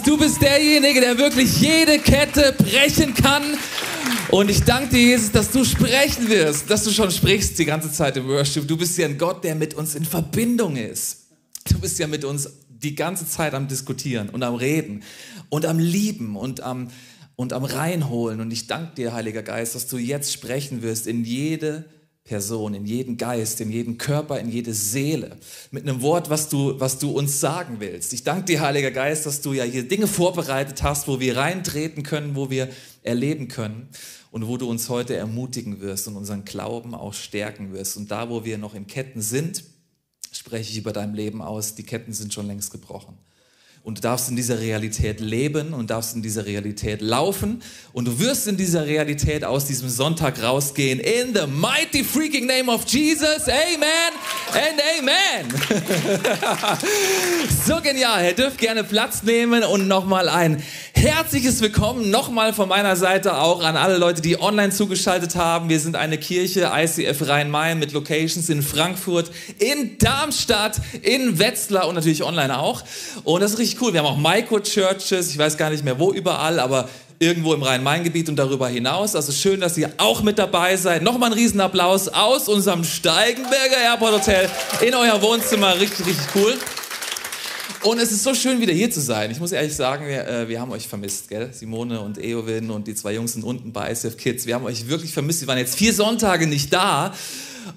Jesus, du bist derjenige, der wirklich jede Kette brechen kann. Und ich danke dir, Jesus, dass du sprechen wirst, dass du schon sprichst die ganze Zeit im Worship. Du bist ja ein Gott, der mit uns in Verbindung ist. Du bist ja mit uns die ganze Zeit am Diskutieren und am Reden und am Lieben und am, und am Reinholen. Und ich danke dir, Heiliger Geist, dass du jetzt sprechen wirst in jede Person, in jeden Geist, in jeden Körper, in jede Seele, mit einem Wort, was du, was du uns sagen willst. Ich danke dir, Heiliger Geist, dass du ja hier Dinge vorbereitet hast, wo wir reintreten können, wo wir erleben können und wo du uns heute ermutigen wirst und unseren Glauben auch stärken wirst. Und da, wo wir noch in Ketten sind, spreche ich über dein Leben aus, die Ketten sind schon längst gebrochen. Und du darfst in dieser Realität leben und darfst in dieser Realität laufen. Und du wirst in dieser Realität aus diesem Sonntag rausgehen. In the mighty freaking name of Jesus. Amen and amen. so genial. Ihr dürft gerne Platz nehmen und nochmal ein herzliches Willkommen nochmal von meiner Seite auch an alle Leute, die online zugeschaltet haben. Wir sind eine Kirche, ICF Rhein-Main mit Locations in Frankfurt, in Darmstadt, in Wetzlar und natürlich online auch. Und das ist richtig cool. Wir haben auch Micro-Churches, ich weiß gar nicht mehr wo überall, aber irgendwo im Rhein-Main-Gebiet und darüber hinaus. Also schön, dass ihr auch mit dabei seid. Nochmal ein Riesenapplaus aus unserem Steigenberger Airport Hotel in euer Wohnzimmer. Richtig, richtig cool. Und es ist so schön, wieder hier zu sein. Ich muss ehrlich sagen, wir, äh, wir haben euch vermisst, gell? Simone und Eowyn und die zwei Jungs sind unten bei ICF Kids. Wir haben euch wirklich vermisst. Wir waren jetzt vier Sonntage nicht da.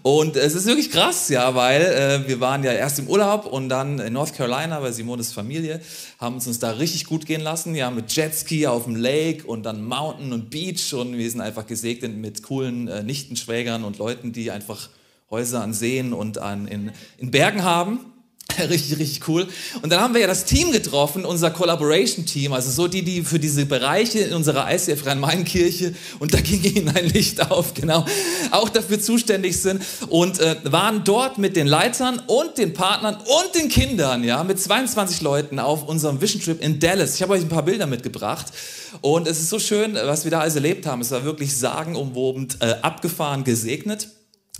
Und es ist wirklich krass, ja, weil äh, wir waren ja erst im Urlaub und dann in North Carolina bei Simones Familie, haben uns, uns da richtig gut gehen lassen, ja, mit Jetski auf dem Lake und dann Mountain und Beach und wir sind einfach gesegnet mit coolen äh, Nichtenschwägern und Leuten, die einfach Häuser an Seen und an, in, in Bergen haben. Richtig, richtig cool. Und dann haben wir ja das Team getroffen, unser Collaboration-Team, also so die, die für diese Bereiche in unserer ICF Rhein-Main-Kirche, und da ging ihnen ein Licht auf, genau, auch dafür zuständig sind und äh, waren dort mit den Leitern und den Partnern und den Kindern, ja, mit 22 Leuten auf unserem Vision Trip in Dallas. Ich habe euch ein paar Bilder mitgebracht und es ist so schön, was wir da alles erlebt haben. Es war wirklich sagenumwobend, äh, abgefahren, gesegnet.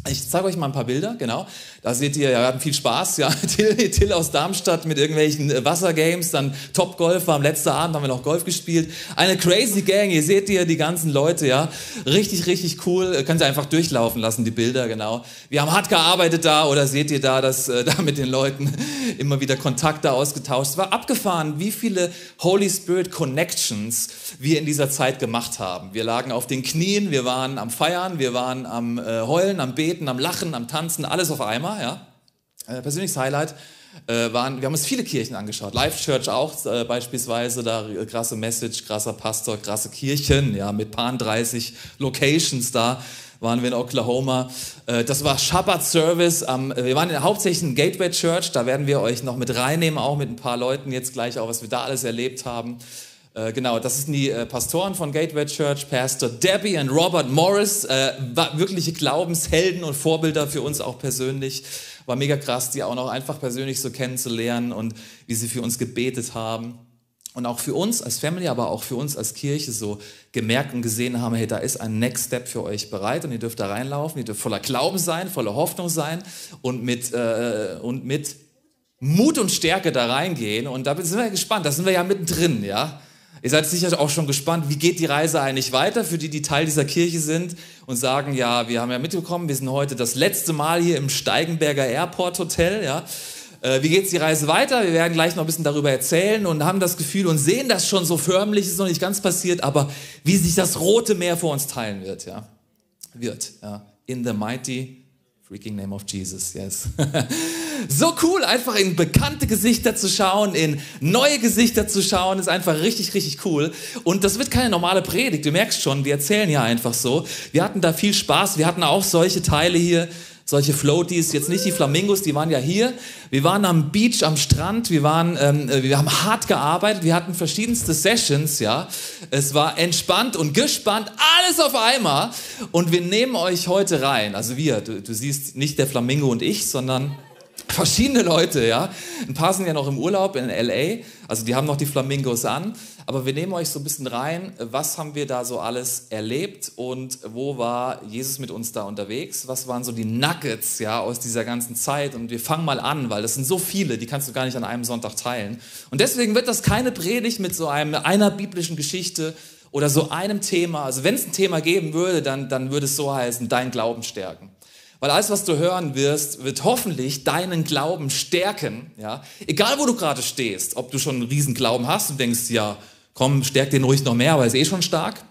Ich zeige euch mal ein paar Bilder, genau. Da seht ihr, ja, wir hatten viel Spaß, ja. Till, Till aus Darmstadt mit irgendwelchen äh, Wassergames, dann Top Golf war am letzten Abend, haben wir noch Golf gespielt. Eine crazy Gang, ihr seht ihr die ganzen Leute, ja. Richtig, richtig cool. Könnt ihr einfach durchlaufen lassen, die Bilder, genau. Wir haben hart gearbeitet da, oder seht ihr da, dass äh, da mit den Leuten immer wieder Kontakte ausgetauscht. Es war abgefahren, wie viele Holy Spirit Connections wir in dieser Zeit gemacht haben. Wir lagen auf den Knien, wir waren am Feiern, wir waren am äh, Heulen, am Beten Beten, am Lachen, am Tanzen, alles auf einmal. Ja? Äh, persönliches Highlight äh, waren, wir haben uns viele Kirchen angeschaut. Live Church auch äh, beispielsweise, da äh, krasse Message, krasser Pastor, krasse Kirchen, ja, mit paar 30 Locations da waren wir in Oklahoma. Das war Shabbat Service. wir waren in, hauptsächlich in Gateway Church. Da werden wir euch noch mit reinnehmen, auch mit ein paar Leuten jetzt gleich, auch was wir da alles erlebt haben. Äh, genau, das sind die äh, Pastoren von Gateway Church, Pastor Debbie und Robert Morris, äh, wirkliche Glaubenshelden und Vorbilder für uns auch persönlich. War mega krass, die auch noch einfach persönlich so kennenzulernen und wie sie für uns gebetet haben. Und auch für uns als Family, aber auch für uns als Kirche so gemerkt und gesehen haben, hey, da ist ein Next Step für euch bereit und ihr dürft da reinlaufen, ihr dürft voller Glauben sein, voller Hoffnung sein und mit, äh, und mit Mut und Stärke da reingehen. Und da sind wir gespannt, da sind wir ja mittendrin, ja. Ihr seid sicher auch schon gespannt, wie geht die Reise eigentlich weiter für die, die Teil dieser Kirche sind und sagen, ja, wir haben ja mitbekommen, wir sind heute das letzte Mal hier im Steigenberger Airport Hotel, ja. Äh, wie geht die Reise weiter? Wir werden gleich noch ein bisschen darüber erzählen und haben das Gefühl und sehen das schon so förmlich, ist noch nicht ganz passiert, aber wie sich das Rote Meer vor uns teilen wird, ja. Wird, ja. In the mighty Freaking name of Jesus, yes. so cool, einfach in bekannte Gesichter zu schauen, in neue Gesichter zu schauen, ist einfach richtig, richtig cool. Und das wird keine normale Predigt, du merkst schon, wir erzählen ja einfach so. Wir hatten da viel Spaß, wir hatten auch solche Teile hier, solche Floaties, jetzt nicht die Flamingos, die waren ja hier. Wir waren am Beach, am Strand, wir, waren, ähm, äh, wir haben hart gearbeitet, wir hatten verschiedenste Sessions, ja. Es war entspannt und gespannt, alles auf einmal. Und wir nehmen euch heute rein, also wir, du, du siehst nicht der Flamingo und ich, sondern verschiedene Leute, ja. Ein paar sind ja noch im Urlaub in L.A., Also die haben noch die Flamingos an, aber wir nehmen euch so ein bisschen rein, was haben wir da so alles erlebt und wo war Jesus mit uns da unterwegs? Was waren so die Nuggets ja aus dieser ganzen Zeit? Und wir fangen mal an, weil das sind so viele, die kannst du gar nicht an einem Sonntag teilen. Und deswegen wird das keine Predigt mit so einem, einer biblischen Geschichte oder so einem Thema. Also wenn es ein Thema geben würde, dann, dann würde es so heißen, dein Glauben stärken. Weil alles, was du hören wirst, wird hoffentlich deinen Glauben stärken. Ja? Egal, wo du gerade stehst, ob du schon einen riesen Glauben hast und denkst, ja, komm, stärk den ruhig noch mehr, weil ist eh schon stark.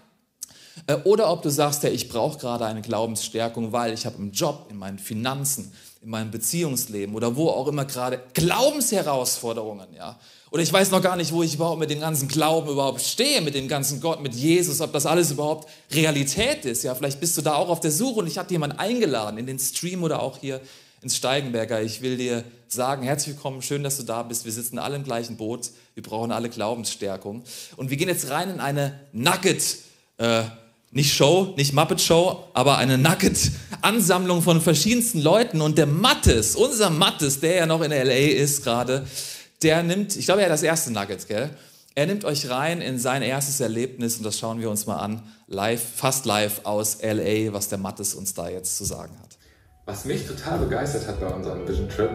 Äh, oder ob du sagst, ja, ich brauche gerade eine Glaubensstärkung, weil ich habe im Job, in meinen Finanzen, in meinem Beziehungsleben oder wo auch immer gerade Glaubensherausforderungen, ja. Oder ich weiß noch gar nicht, wo ich überhaupt mit dem ganzen Glauben überhaupt stehe, mit dem ganzen Gott, mit Jesus, ob das alles überhaupt Realität ist. Ja, vielleicht bist du da auch auf der Suche und ich habe jemanden eingeladen in den Stream oder auch hier ins Steigenberger. Ich will dir sagen, herzlich willkommen, schön, dass du da bist. Wir sitzen alle im gleichen Boot. Wir brauchen alle Glaubensstärkung. Und wir gehen jetzt rein in eine Nugget, äh, nicht Show, nicht Muppet Show, aber eine Nugget-Ansammlung von verschiedensten Leuten. Und der Mattes, unser Mattes, der ja noch in LA ist gerade, der nimmt, ich glaube, er hat das erste Nugget, gell? Er nimmt euch rein in sein erstes Erlebnis und das schauen wir uns mal an, live, fast live aus LA, was der Mattes uns da jetzt zu sagen hat. Was mich total begeistert hat bei unserem Vision Trip,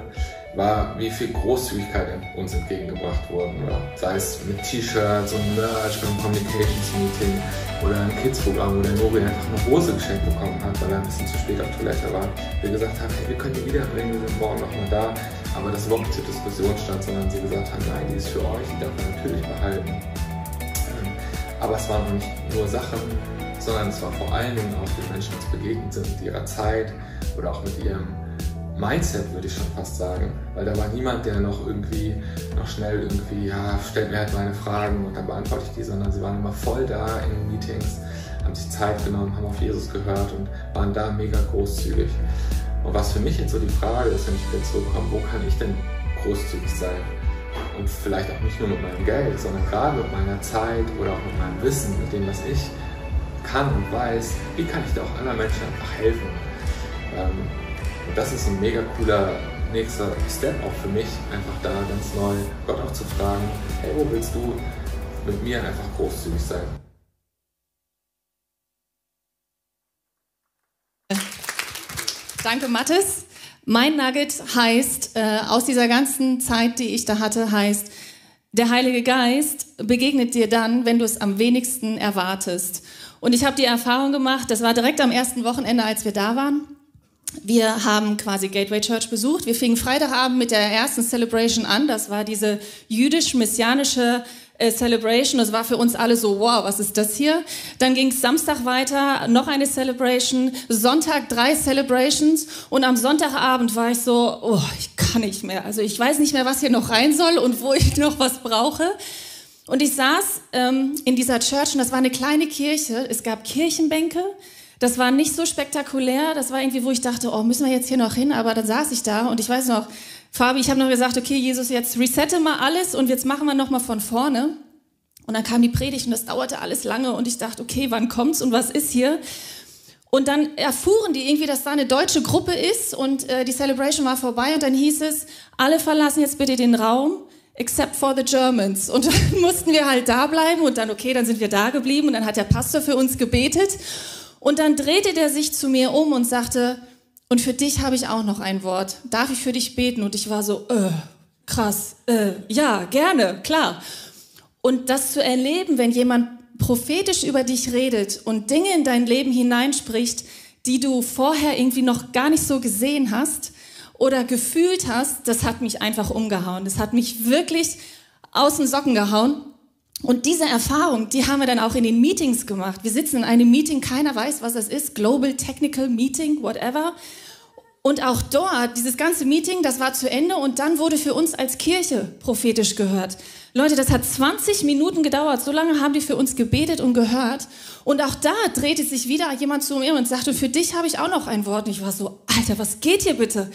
war, wie viel Großzügigkeit uns entgegengebracht wurde. Sei es mit T-Shirts und Merch beim Communications Meeting oder ein Kids-Programm, wo der Nori einfach eine Hose geschenkt bekommen hat, weil er ein bisschen zu spät auf Toilette war. Wir gesagt haben, hey, wir können die wiederbringen, wir sind morgen nochmal da. Aber das überhaupt zur Diskussion stand, sondern sie gesagt haben, nein, die ist für euch, die darf man natürlich behalten. Ähm, aber es waren nicht nur Sachen, sondern es war vor allen Dingen auch, wie Menschen uns begegnet sind mit ihrer Zeit oder auch mit ihrem Mindset, würde ich schon fast sagen. Weil da war niemand, der noch irgendwie, noch schnell irgendwie, ja, stellt mir halt meine Fragen und dann beantworte ich die, sondern sie waren immer voll da in den Meetings, haben sich Zeit genommen, haben auf Jesus gehört und waren da mega großzügig. Und was für mich jetzt so die Frage ist, wenn ich wieder zurückkomme, wo kann ich denn großzügig sein? Und vielleicht auch nicht nur mit meinem Geld, sondern gerade mit meiner Zeit oder auch mit meinem Wissen, mit dem, was ich kann und weiß, wie kann ich da auch anderen Menschen einfach helfen? Ähm, und das ist ein mega cooler nächster Step auch für mich, einfach da ganz neu Gott auch zu fragen, hey, wo willst du mit mir einfach großzügig sein? Danke, Mathis. Mein Nugget heißt, äh, aus dieser ganzen Zeit, die ich da hatte, heißt, der Heilige Geist begegnet dir dann, wenn du es am wenigsten erwartest. Und ich habe die Erfahrung gemacht, das war direkt am ersten Wochenende, als wir da waren. Wir haben quasi Gateway Church besucht. Wir fingen Freitagabend mit der ersten Celebration an. Das war diese jüdisch-messianische äh, Celebration. Das war für uns alle so, wow, was ist das hier? Dann ging es Samstag weiter, noch eine Celebration, Sonntag drei Celebrations und am Sonntagabend war ich so, oh, ich kann nicht mehr. Also ich weiß nicht mehr, was hier noch rein soll und wo ich noch was brauche. Und ich saß ähm, in dieser Church und das war eine kleine Kirche. Es gab Kirchenbänke. Das war nicht so spektakulär. Das war irgendwie, wo ich dachte, oh, müssen wir jetzt hier noch hin? Aber dann saß ich da und ich weiß noch, Fabi, ich habe noch gesagt, okay, Jesus, jetzt resette mal alles und jetzt machen wir noch mal von vorne. Und dann kam die Predigt und das dauerte alles lange und ich dachte, okay, wann kommt's und was ist hier? Und dann erfuhren die irgendwie, dass da eine deutsche Gruppe ist und äh, die Celebration war vorbei und dann hieß es, alle verlassen jetzt bitte den Raum except for the Germans. Und dann mussten wir halt da bleiben und dann, okay, dann sind wir da geblieben und dann hat der Pastor für uns gebetet. Und dann drehte der sich zu mir um und sagte, und für dich habe ich auch noch ein Wort. Darf ich für dich beten? Und ich war so, äh, krass, äh, ja, gerne, klar. Und das zu erleben, wenn jemand prophetisch über dich redet und Dinge in dein Leben hineinspricht, die du vorher irgendwie noch gar nicht so gesehen hast, oder gefühlt hast, das hat mich einfach umgehauen. Das hat mich wirklich aus den Socken gehauen. Und diese Erfahrung, die haben wir dann auch in den Meetings gemacht. Wir sitzen in einem Meeting, keiner weiß, was es ist, Global Technical Meeting, whatever. Und auch dort, dieses ganze Meeting, das war zu Ende und dann wurde für uns als Kirche prophetisch gehört. Leute, das hat 20 Minuten gedauert. So lange haben die für uns gebetet und gehört. Und auch da drehte sich wieder jemand zu mir und sagte, für dich habe ich auch noch ein Wort. Und ich war so, Alter, was geht hier bitte?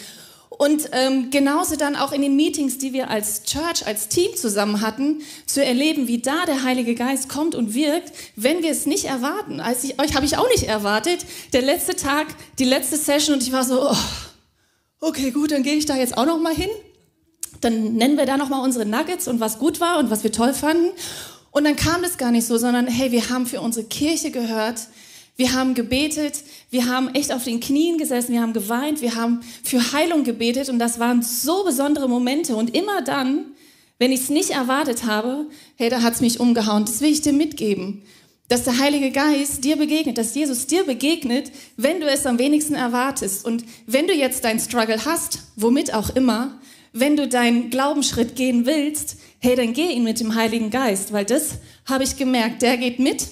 Und ähm, genauso dann auch in den Meetings, die wir als Church, als Team zusammen hatten, zu erleben, wie da der Heilige Geist kommt und wirkt, wenn wir es nicht erwarten. Als ich, euch habe ich auch nicht erwartet. Der letzte Tag, die letzte Session und ich war so, oh, okay, gut, dann gehe ich da jetzt auch noch mal hin. dann nennen wir da nochmal unsere Nuggets und was gut war und was wir toll fanden. Und dann kam das gar nicht so, sondern hey, wir haben für unsere Kirche gehört, wir haben gebetet, wir haben echt auf den Knien gesessen, wir haben geweint, wir haben für Heilung gebetet und das waren so besondere Momente. Und immer dann, wenn ich es nicht erwartet habe, hey, da hat es mich umgehauen. Das will ich dir mitgeben, dass der Heilige Geist dir begegnet, dass Jesus dir begegnet, wenn du es am wenigsten erwartest. Und wenn du jetzt deinen Struggle hast, womit auch immer, wenn du deinen Glaubensschritt gehen willst, hey, dann geh ihn mit dem Heiligen Geist, weil das habe ich gemerkt, der geht mit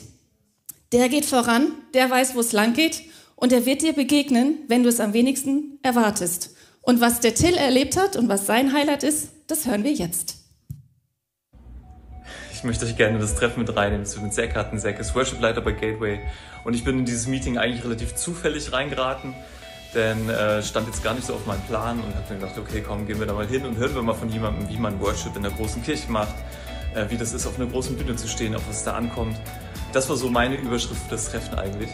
der geht voran, der weiß, wo es lang geht und er wird dir begegnen, wenn du es am wenigsten erwartest. Und was der Till erlebt hat und was sein Highlight ist, das hören wir jetzt. Ich möchte euch gerne das Treffen mit reinnehmen. Es mit Zack hatten. Zack ist Worship-Leiter bei Gateway. Und ich bin in dieses Meeting eigentlich relativ zufällig reingeraten, denn äh, stand jetzt gar nicht so auf meinem Plan und habe dann gedacht, okay, komm, gehen wir da mal hin und hören wir mal von jemandem, wie man Worship in der großen Kirche macht, äh, wie das ist, auf einer großen Bühne zu stehen, auf was da ankommt. Das war so meine Überschrift für das Treffen eigentlich.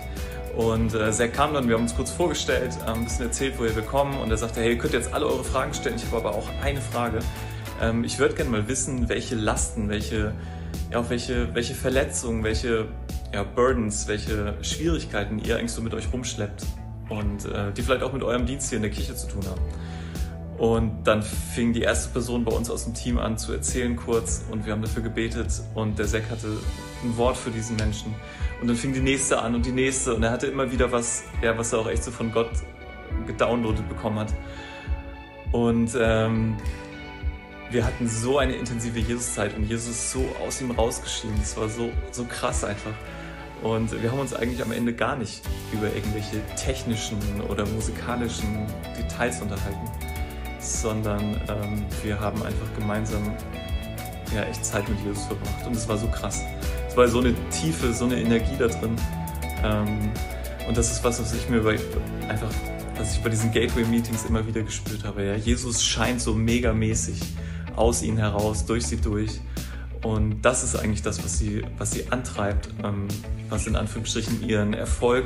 Und äh, Zack kam dann, wir haben uns kurz vorgestellt, äh, ein bisschen erzählt, woher wir kommen und er sagte, hey, ihr könnt jetzt alle eure Fragen stellen, ich habe aber auch eine Frage. Ähm, ich würde gerne mal wissen, welche Lasten, welche, ja, welche, welche Verletzungen, welche ja, Burdens, welche Schwierigkeiten ihr eigentlich so mit euch rumschleppt und äh, die vielleicht auch mit eurem Dienst hier in der Kirche zu tun haben. Und dann fing die erste Person bei uns aus dem Team an zu erzählen kurz und wir haben dafür gebetet und der Zack hatte ein Wort für diesen Menschen. Und dann fing die nächste an und die nächste und er hatte immer wieder was, ja, was er auch echt so von Gott gedownloadet bekommen hat. Und ähm, wir hatten so eine intensive Jesuszeit und Jesus ist so aus ihm rausgeschieden. Das war so, so krass einfach. Und wir haben uns eigentlich am Ende gar nicht über irgendwelche technischen oder musikalischen Details unterhalten sondern ähm, wir haben einfach gemeinsam ja, echt Zeit mit Jesus verbracht. Und es war so krass. War so eine Tiefe, so eine Energie da drin. Ähm, und das ist was, was ich mir bei, einfach, was ich bei diesen Gateway-Meetings immer wieder gespürt habe. Ja, Jesus scheint so megamäßig aus ihnen heraus, durch sie durch. Und das ist eigentlich das, was sie, was sie antreibt, ähm, was in Anführungsstrichen ihren Erfolg,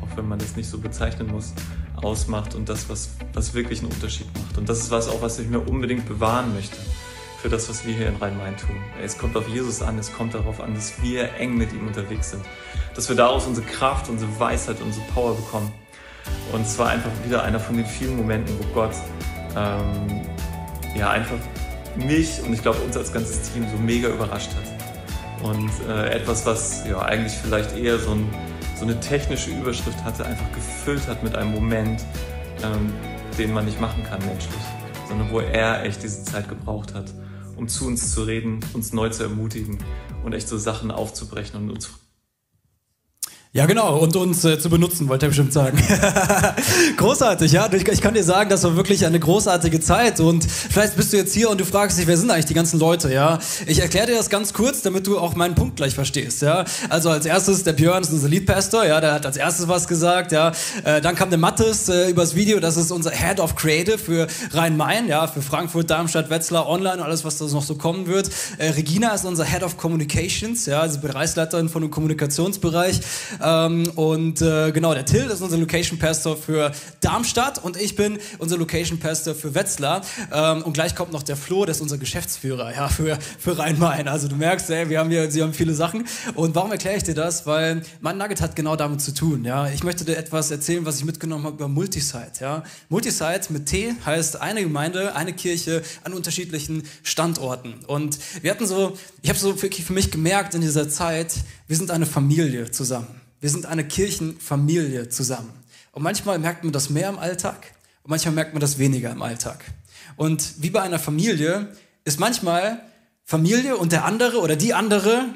auch wenn man das nicht so bezeichnen muss, ausmacht und das, was, was wirklich einen Unterschied macht. Und das ist was auch, was ich mir unbedingt bewahren möchte für das, was wir hier in Rhein-Main tun. Es kommt auf Jesus an, es kommt darauf an, dass wir eng mit ihm unterwegs sind. Dass wir daraus unsere Kraft, unsere Weisheit, unsere Power bekommen. Und es war einfach wieder einer von den vielen Momenten, wo Gott ähm, ja einfach mich und ich glaube uns als ganzes Team so mega überrascht hat. Und äh, etwas, was ja eigentlich vielleicht eher so ein so eine technische Überschrift hatte, einfach gefüllt hat mit einem Moment, ähm, den man nicht machen kann menschlich, sondern wo er echt diese Zeit gebraucht hat, um zu uns zu reden, uns neu zu ermutigen und echt so Sachen aufzubrechen und uns ja, genau, und uns äh, zu benutzen, wollte er bestimmt sagen. großartig, ja. Ich, ich, kann dir sagen, das war wirklich eine großartige Zeit. Und vielleicht bist du jetzt hier und du fragst dich, wer sind eigentlich die ganzen Leute, ja? Ich erkläre dir das ganz kurz, damit du auch meinen Punkt gleich verstehst, ja. Also als erstes, der Björn ist unser Lead-Pastor, ja, der hat als erstes was gesagt, ja. Äh, dann kam der Mattes äh, übers Video, das ist unser Head of Creative für Rhein-Main, ja, für Frankfurt, Darmstadt, Wetzlar, Online und alles, was da noch so kommen wird. Äh, Regina ist unser Head of Communications, ja, also Bereichsleiterin von dem Kommunikationsbereich. Ähm, und äh, genau, der Till ist unser Location Pastor für Darmstadt und ich bin unser Location Pastor für Wetzlar. Ähm, und gleich kommt noch der Flo, der ist unser Geschäftsführer ja, für, für Rhein-Main. Also du merkst, ey, wir haben hier, sie haben viele Sachen. Und warum erkläre ich dir das? Weil mein Nugget hat genau damit zu tun. Ja? Ich möchte dir etwas erzählen, was ich mitgenommen habe über Multisite. Ja? Multisite mit T heißt eine Gemeinde, eine Kirche an unterschiedlichen Standorten. Und wir hatten so, ich habe so wirklich für mich gemerkt in dieser Zeit, wir sind eine Familie zusammen. Wir sind eine Kirchenfamilie zusammen. Und manchmal merkt man das mehr im Alltag und manchmal merkt man das weniger im Alltag. Und wie bei einer Familie ist manchmal Familie und der andere oder die andere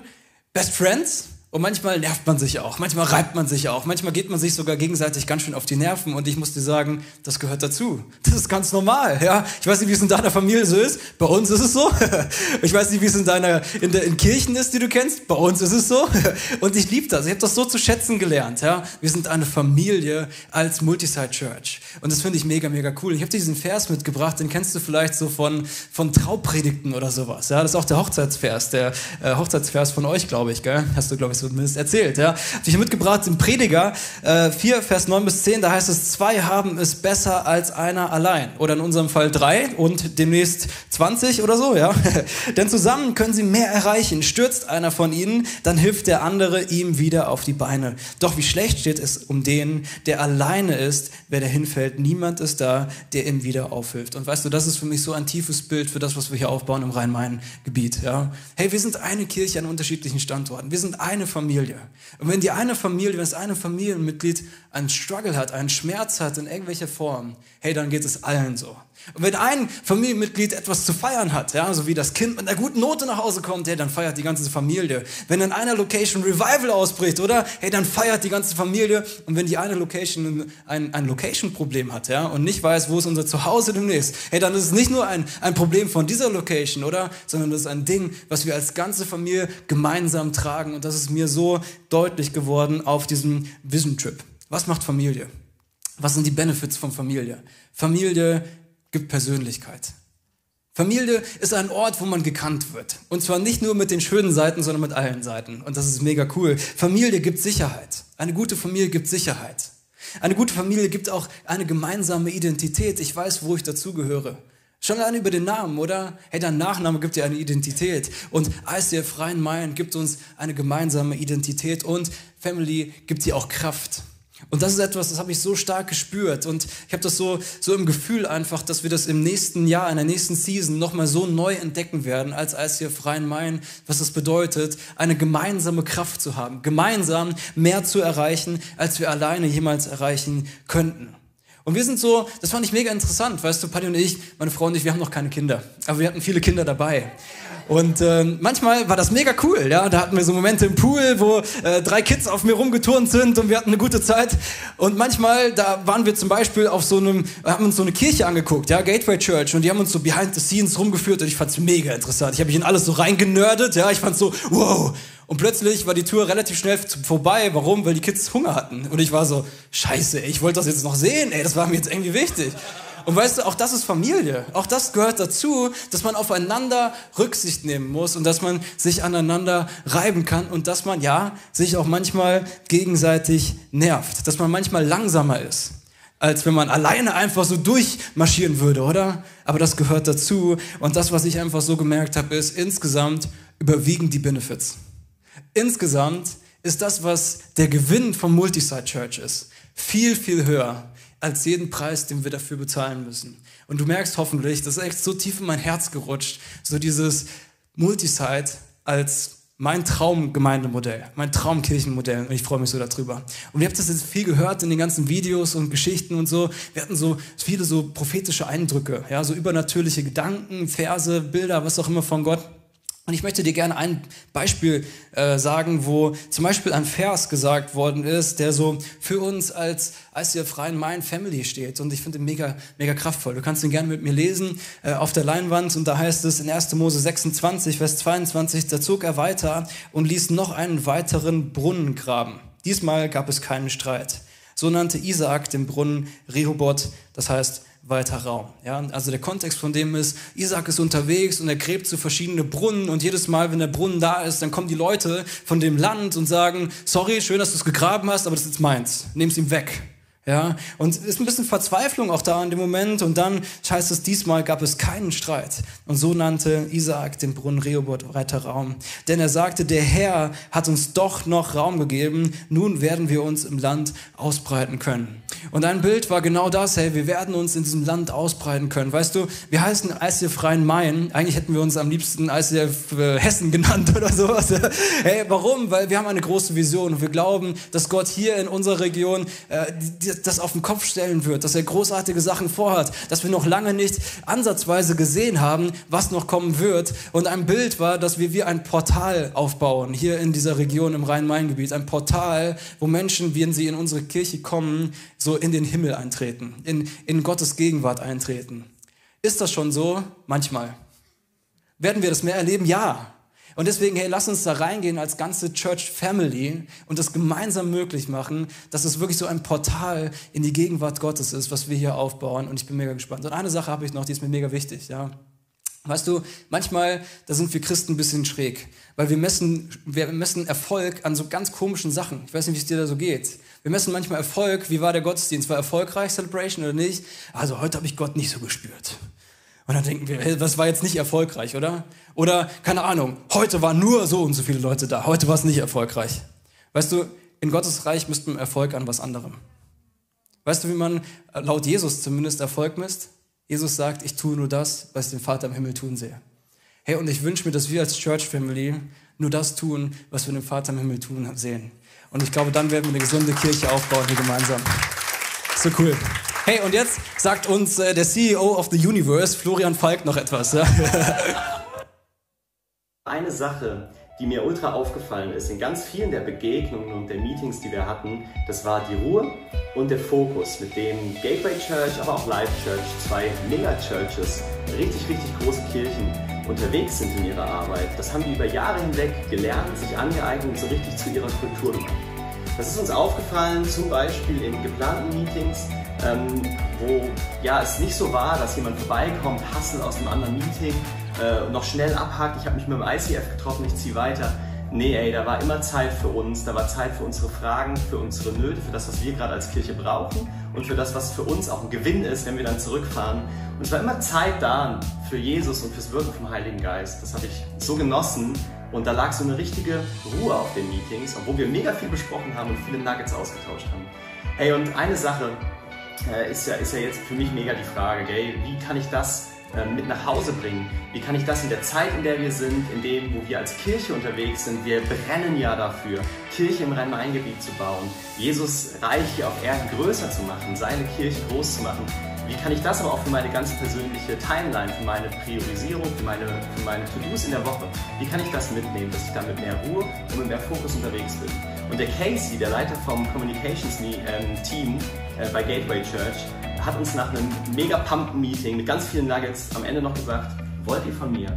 Best Friends und manchmal nervt man sich auch, manchmal reibt man sich auch, manchmal geht man sich sogar gegenseitig ganz schön auf die Nerven und ich muss dir sagen, das gehört dazu. Das ist ganz normal, ja. Ich weiß nicht, wie es in deiner Familie so ist. Bei uns ist es so. Ich weiß nicht, wie es in deiner in, der, in Kirchen ist, die du kennst. Bei uns ist es so. Und ich liebe das. Ich habe das so zu schätzen gelernt, ja. Wir sind eine Familie als Multisite Church und das finde ich mega mega cool. Ich habe diesen Vers mitgebracht, den kennst du vielleicht so von von Traupredigten oder sowas, ja. Das ist auch der Hochzeitsvers, der äh, Hochzeitsvers von euch, glaube ich, gell? Hast du glaube ich Mist erzählt. Ja. Habe ich mitgebracht im Prediger äh, 4, Vers 9 bis 10, da heißt es, zwei haben es besser als einer allein. Oder in unserem Fall drei und demnächst 20 oder so, ja. Denn zusammen können sie mehr erreichen. Stürzt einer von ihnen, dann hilft der andere ihm wieder auf die Beine. Doch wie schlecht steht es um den, der alleine ist, wer der hinfällt. Niemand ist da, der ihm wieder aufhilft. Und weißt du, das ist für mich so ein tiefes Bild für das, was wir hier aufbauen im Rhein-Main-Gebiet. Ja? Hey, wir sind eine Kirche an unterschiedlichen Standorten. Wir sind eine Familie. Und wenn die eine Familie, wenn das eine Familienmitglied einen Struggle hat, einen Schmerz hat in irgendwelcher Form, hey, dann geht es allen so. Und wenn ein Familienmitglied etwas zu feiern hat, ja, so wie das Kind mit einer guten Note nach Hause kommt, hey, dann feiert die ganze Familie. Wenn in einer Location Revival ausbricht, oder? Hey, dann feiert die ganze Familie. Und wenn die eine Location ein, ein Location-Problem hat, ja, und nicht weiß, wo ist unser Zuhause demnächst, hey, dann ist es nicht nur ein, ein Problem von dieser Location, oder? Sondern das ist ein Ding, was wir als ganze Familie gemeinsam tragen. Und das ist mir so deutlich geworden auf diesem Vision Trip. Was macht Familie? Was sind die Benefits von Familie? Familie gibt Persönlichkeit. Familie ist ein Ort, wo man gekannt wird. Und zwar nicht nur mit den schönen Seiten, sondern mit allen Seiten. Und das ist mega cool. Familie gibt Sicherheit. Eine gute Familie gibt Sicherheit. Eine gute Familie gibt auch eine gemeinsame Identität. Ich weiß, wo ich dazugehöre. Schon allein über den Namen, oder? Hey, dein Nachname gibt dir eine Identität. Und ICF Rhein-Main gibt uns eine gemeinsame Identität. Und Family gibt dir auch Kraft. Und das ist etwas, das habe ich so stark gespürt und ich habe das so, so im Gefühl einfach, dass wir das im nächsten Jahr, in der nächsten Season nochmal so neu entdecken werden, als als hier Freien Main, was es bedeutet, eine gemeinsame Kraft zu haben, gemeinsam mehr zu erreichen, als wir alleine jemals erreichen könnten. Und wir sind so, das fand ich mega interessant, weißt du, Patty und ich, meine Frau und ich, wir haben noch keine Kinder, aber wir hatten viele Kinder dabei. Und äh, manchmal war das mega cool, ja. Da hatten wir so Momente im Pool, wo äh, drei Kids auf mir rumgeturnt sind und wir hatten eine gute Zeit. Und manchmal, da waren wir zum Beispiel auf so einem, haben uns so eine Kirche angeguckt, ja, Gateway Church, und die haben uns so behind the scenes rumgeführt und ich fand's mega interessant. Ich habe mich in alles so reingenördet, ja. Ich fand's so, wow. Und plötzlich war die Tour relativ schnell vorbei. Warum? Weil die Kids Hunger hatten. Und ich war so, scheiße, ich wollte das jetzt noch sehen, ey, das war mir jetzt irgendwie wichtig. Und weißt du, auch das ist Familie. Auch das gehört dazu, dass man aufeinander Rücksicht nehmen muss und dass man sich aneinander reiben kann und dass man, ja, sich auch manchmal gegenseitig nervt. Dass man manchmal langsamer ist, als wenn man alleine einfach so durchmarschieren würde, oder? Aber das gehört dazu. Und das, was ich einfach so gemerkt habe, ist, insgesamt überwiegen die Benefits. Insgesamt ist das, was der Gewinn vom Multisite Church ist, viel, viel höher als jeden Preis, den wir dafür bezahlen müssen. Und du merkst hoffentlich, das ist echt so tief in mein Herz gerutscht, so dieses Multisite als mein Traumgemeindemodell, mein Traumkirchenmodell und ich freue mich so darüber. Und ihr habt das jetzt viel gehört in den ganzen Videos und Geschichten und so. Wir hatten so viele so prophetische Eindrücke, ja, so übernatürliche Gedanken, Verse, Bilder, was auch immer von Gott. Und ich möchte dir gerne ein Beispiel äh, sagen, wo zum Beispiel ein Vers gesagt worden ist, der so für uns als, als ihr freien Mind Family steht. Und ich finde ihn mega, mega kraftvoll. Du kannst ihn gerne mit mir lesen äh, auf der Leinwand. Und da heißt es in 1. Mose 26, Vers 22, da zog er weiter und ließ noch einen weiteren Brunnen graben. Diesmal gab es keinen Streit. So nannte Isaak den Brunnen Rehoboth, das heißt weiter Raum. Ja? Also der Kontext von dem ist, Isaac ist unterwegs und er gräbt so verschiedene Brunnen und jedes Mal, wenn der Brunnen da ist, dann kommen die Leute von dem Land und sagen, sorry, schön, dass du es gegraben hast, aber das ist jetzt meins, nimm es ihm weg. Ja, und ist ein bisschen Verzweiflung auch da in dem Moment. Und dann heißt es, diesmal gab es keinen Streit. Und so nannte Isaak den Brunnen Rehoboth weiter Raum. Denn er sagte, der Herr hat uns doch noch Raum gegeben. Nun werden wir uns im Land ausbreiten können. Und ein Bild war genau das, hey, wir werden uns in diesem Land ausbreiten können. Weißt du, wir heißen ICF Rhein-Main. Eigentlich hätten wir uns am liebsten ICF äh, Hessen genannt oder sowas. Hey, warum? Weil wir haben eine große Vision und wir glauben, dass Gott hier in unserer Region äh, die, das auf den Kopf stellen wird, dass er großartige Sachen vorhat, dass wir noch lange nicht ansatzweise gesehen haben, was noch kommen wird. Und ein Bild war, dass wir wie ein Portal aufbauen, hier in dieser Region im Rhein-Main-Gebiet. Ein Portal, wo Menschen, wenn sie in unsere Kirche kommen, so in den Himmel eintreten, in, in Gottes Gegenwart eintreten. Ist das schon so? Manchmal. Werden wir das mehr erleben? Ja. Und deswegen, hey, lass uns da reingehen als ganze Church Family und das gemeinsam möglich machen, dass es wirklich so ein Portal in die Gegenwart Gottes ist, was wir hier aufbauen. Und ich bin mega gespannt. Und eine Sache habe ich noch, die ist mir mega wichtig, ja. Weißt du, manchmal, da sind wir Christen ein bisschen schräg, weil wir messen, wir messen Erfolg an so ganz komischen Sachen. Ich weiß nicht, wie es dir da so geht. Wir messen manchmal Erfolg, wie war der Gottesdienst, war erfolgreich, Celebration oder nicht? Also heute habe ich Gott nicht so gespürt. Und dann denken wir, hey, das war jetzt nicht erfolgreich, oder? Oder, keine Ahnung, heute waren nur so und so viele Leute da, heute war es nicht erfolgreich. Weißt du, in Gottes Reich misst man Erfolg an was anderem. Weißt du, wie man laut Jesus zumindest Erfolg misst? Jesus sagt, ich tue nur das, was ich den Vater im Himmel tun sehe. Hey, und ich wünsche mir, dass wir als Church Family nur das tun, was wir den Vater im Himmel tun sehen. Und ich glaube, dann werden wir eine gesunde Kirche aufbauen hier gemeinsam. So cool. Hey, und jetzt sagt uns äh, der CEO of the Universe, Florian Falk, noch etwas. Eine Sache, die mir ultra aufgefallen ist in ganz vielen der Begegnungen und der Meetings, die wir hatten, das war die Ruhe und der Fokus, mit dem Gateway Church, aber auch Life Church, zwei Mega-Churches, richtig, richtig große Kirchen, unterwegs sind in ihrer Arbeit. Das haben die über Jahre hinweg gelernt, sich angeeignet und so richtig zu ihrer Kultur gemacht. Das ist uns aufgefallen, zum Beispiel in geplanten Meetings, ähm, wo ja, es nicht so war, dass jemand vorbeikommt, Hassel aus einem anderen Meeting, äh, noch schnell abhakt, ich habe mich mit dem ICF getroffen, ich ziehe weiter. Nee, ey, da war immer Zeit für uns, da war Zeit für unsere Fragen, für unsere Nöte, für das, was wir gerade als Kirche brauchen und für das, was für uns auch ein Gewinn ist, wenn wir dann zurückfahren. Und es war immer Zeit da für Jesus und fürs Wirken vom Heiligen Geist. Das habe ich so genossen und da lag so eine richtige Ruhe auf den Meetings, obwohl wir mega viel besprochen haben und viele Nuggets ausgetauscht haben. Hey, und eine Sache äh, ist, ja, ist ja jetzt für mich mega die Frage, gell, wie kann ich das ähm, mit nach Hause bringen? Wie kann ich das in der Zeit, in der wir sind, in dem, wo wir als Kirche unterwegs sind, wir brennen ja dafür, Kirche im Rhein-Main-Gebiet zu bauen, Jesus Reich hier auf Erden größer zu machen, seine Kirche groß zu machen. Wie kann ich das aber auch für meine ganz persönliche Timeline, für meine Priorisierung, für meine, für meine To-Dos in der Woche, wie kann ich das mitnehmen, dass ich da mit mehr Ruhe und mit mehr Fokus unterwegs bin? Und der Casey, der Leiter vom Communications ähm, Team äh, bei Gateway Church, hat uns nach einem mega Pump-Meeting mit ganz vielen Nuggets am Ende noch gesagt, wollt ihr von mir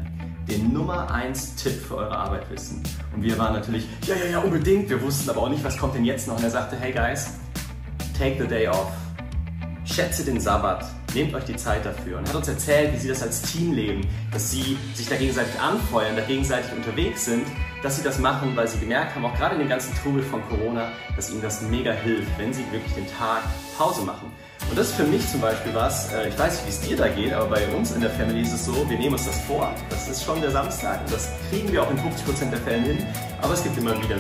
den Nummer 1 Tipp für eure Arbeit wissen? Und wir waren natürlich, ja, ja, ja, unbedingt. Wir wussten aber auch nicht, was kommt denn jetzt noch. Und er sagte, hey guys, take the day off. Schätze den Sabbat, nehmt euch die Zeit dafür. Und er hat uns erzählt, wie sie das als Team leben, dass sie sich da gegenseitig anfeuern, da gegenseitig unterwegs sind, dass sie das machen, weil sie gemerkt haben, auch gerade in dem ganzen Trubel von Corona, dass ihnen das mega hilft, wenn sie wirklich den Tag Pause machen. Und das ist für mich zum Beispiel was, äh, ich weiß nicht, wie es dir da geht, aber bei uns in der Family ist es so, wir nehmen uns das vor. Das ist schon der Samstag und das kriegen wir auch in 50% der Fällen hin. Aber es gibt immer wieder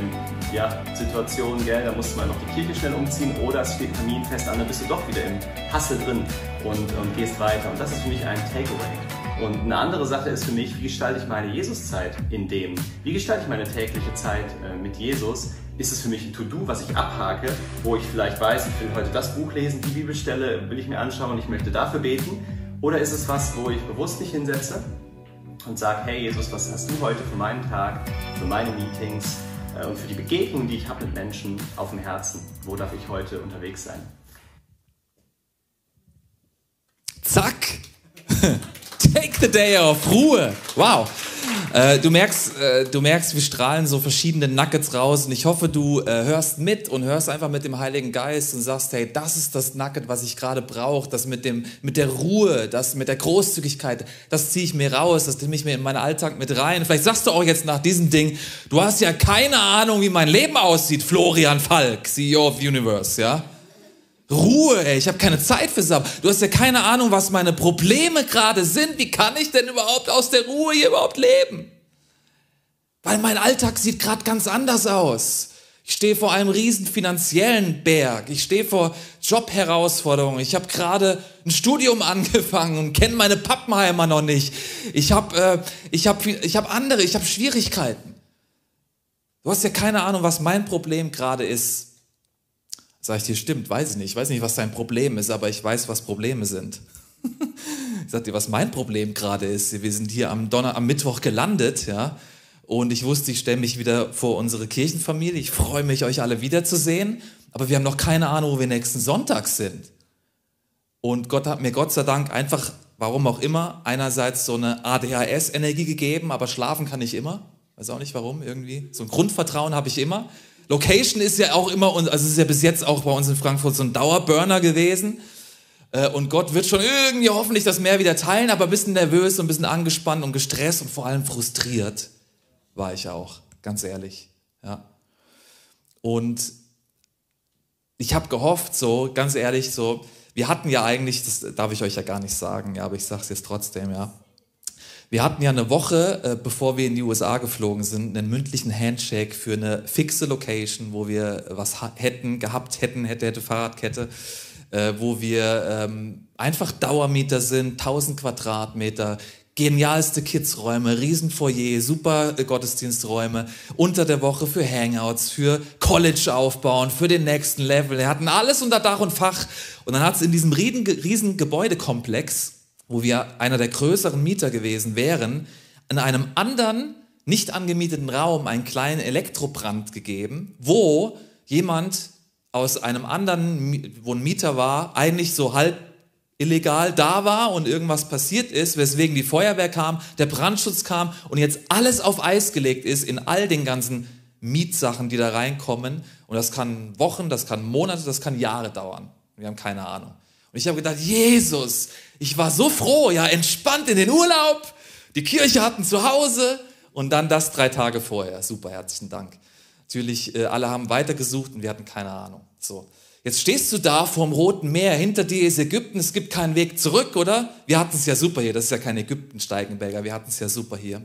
ja, Situationen, gell, da muss man noch die Kirche schnell umziehen oder es steht Terminfest an, dann bist du doch wieder im Hassel drin und, und gehst weiter. Und das ist für mich ein Takeaway. Und eine andere Sache ist für mich, wie gestalte ich meine Jesuszeit in dem? Wie gestalte ich meine tägliche Zeit äh, mit Jesus? ist es für mich ein To-Do, was ich abhake, wo ich vielleicht weiß, ich will heute das Buch lesen, die Bibelstelle will ich mir anschauen und ich möchte dafür beten? Oder ist es was, wo ich bewusst mich hinsetze und sage, hey Jesus, was hast du heute für meinen Tag, für meine Meetings äh, und für die Begegnungen, die ich habe mit Menschen auf dem Herzen? Wo darf ich heute unterwegs sein? Zack! Take the day off, Ruhe. Wow. Äh, du, merkst, äh, du merkst, wir strahlen so verschiedene Nuggets raus und ich hoffe, du äh, hörst mit und hörst einfach mit dem Heiligen Geist und sagst, hey, das ist das Nugget, was ich gerade brauche, das mit, dem, mit der Ruhe, das mit der Großzügigkeit, das ziehe ich mir raus, das nehme ich mir in meinen Alltag mit rein. Vielleicht sagst du auch jetzt nach diesem Ding, du hast ja keine Ahnung, wie mein Leben aussieht, Florian Falk, CEO of Universe, ja? Ruhe, ey, ich habe keine Zeit für Sabbat. Du hast ja keine Ahnung, was meine Probleme gerade sind. Wie kann ich denn überhaupt aus der Ruhe hier überhaupt leben? Weil mein Alltag sieht gerade ganz anders aus. Ich stehe vor einem riesen finanziellen Berg. Ich stehe vor Jobherausforderungen. Ich habe gerade ein Studium angefangen und kenne meine Pappenheimer noch nicht. Ich habe äh, ich hab, ich hab andere, ich habe Schwierigkeiten. Du hast ja keine Ahnung, was mein Problem gerade ist. Sag ich dir, stimmt, weiß ich nicht. Ich weiß nicht, was dein Problem ist, aber ich weiß, was Probleme sind. ich sag dir, was mein Problem gerade ist. Wir sind hier am, Donner am Mittwoch gelandet, ja. Und ich wusste, ich stelle mich wieder vor unsere Kirchenfamilie. Ich freue mich, euch alle wiederzusehen. Aber wir haben noch keine Ahnung, wo wir nächsten Sonntag sind. Und Gott hat mir Gott sei Dank einfach, warum auch immer, einerseits so eine ADHS-Energie gegeben, aber schlafen kann ich immer. Weiß auch nicht warum, irgendwie. So ein Grundvertrauen habe ich immer. Location ist ja auch immer, also es ist ja bis jetzt auch bei uns in Frankfurt so ein Dauerburner gewesen. Äh, und Gott wird schon irgendwie hoffentlich das Meer wieder teilen, aber ein bisschen nervös und ein bisschen angespannt und gestresst und vor allem frustriert war ich auch, ganz ehrlich. Ja. Und ich habe gehofft, so ganz ehrlich, so wir hatten ja eigentlich, das darf ich euch ja gar nicht sagen, ja, aber ich sage es jetzt trotzdem, ja. Wir hatten ja eine Woche, äh, bevor wir in die USA geflogen sind, einen mündlichen Handshake für eine fixe Location, wo wir was hätten, gehabt hätten, hätte, hätte Fahrradkette, äh, wo wir ähm, einfach Dauermieter sind, 1000 Quadratmeter, genialste Kidsräume, Riesenfoyer, super Gottesdiensträume, unter der Woche für Hangouts, für College aufbauen, für den nächsten Level. Wir hatten alles unter Dach und Fach. Und dann hat es in diesem riesen, riesen wo wir einer der größeren Mieter gewesen wären, in einem anderen, nicht angemieteten Raum einen kleinen Elektrobrand gegeben, wo jemand aus einem anderen, wo ein Mieter war, eigentlich so halb illegal da war und irgendwas passiert ist, weswegen die Feuerwehr kam, der Brandschutz kam und jetzt alles auf Eis gelegt ist in all den ganzen Mietsachen, die da reinkommen. Und das kann Wochen, das kann Monate, das kann Jahre dauern. Wir haben keine Ahnung. Und ich habe gedacht, Jesus, ich war so froh, ja, entspannt in den Urlaub. Die Kirche hatten zu Hause und dann das drei Tage vorher. Super, herzlichen Dank. Natürlich, äh, alle haben weitergesucht und wir hatten keine Ahnung. So. Jetzt stehst du da vorm Roten Meer, hinter dir ist Ägypten, es gibt keinen Weg zurück, oder? Wir hatten es ja super hier, das ist ja kein Ägypten-Steigenberger, wir hatten es ja super hier.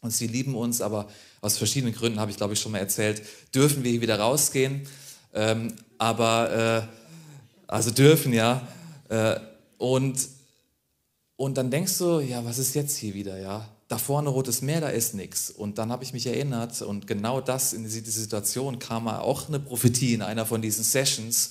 Und sie lieben uns, aber aus verschiedenen Gründen, habe ich glaube ich schon mal erzählt, dürfen wir hier wieder rausgehen. Ähm, aber, äh, also dürfen, ja. Äh, und, und dann denkst du, ja, was ist jetzt hier wieder, ja? da vorne Rotes Meer, da ist nichts. Und dann habe ich mich erinnert und genau das, in diese Situation kam auch eine Prophetie in einer von diesen Sessions,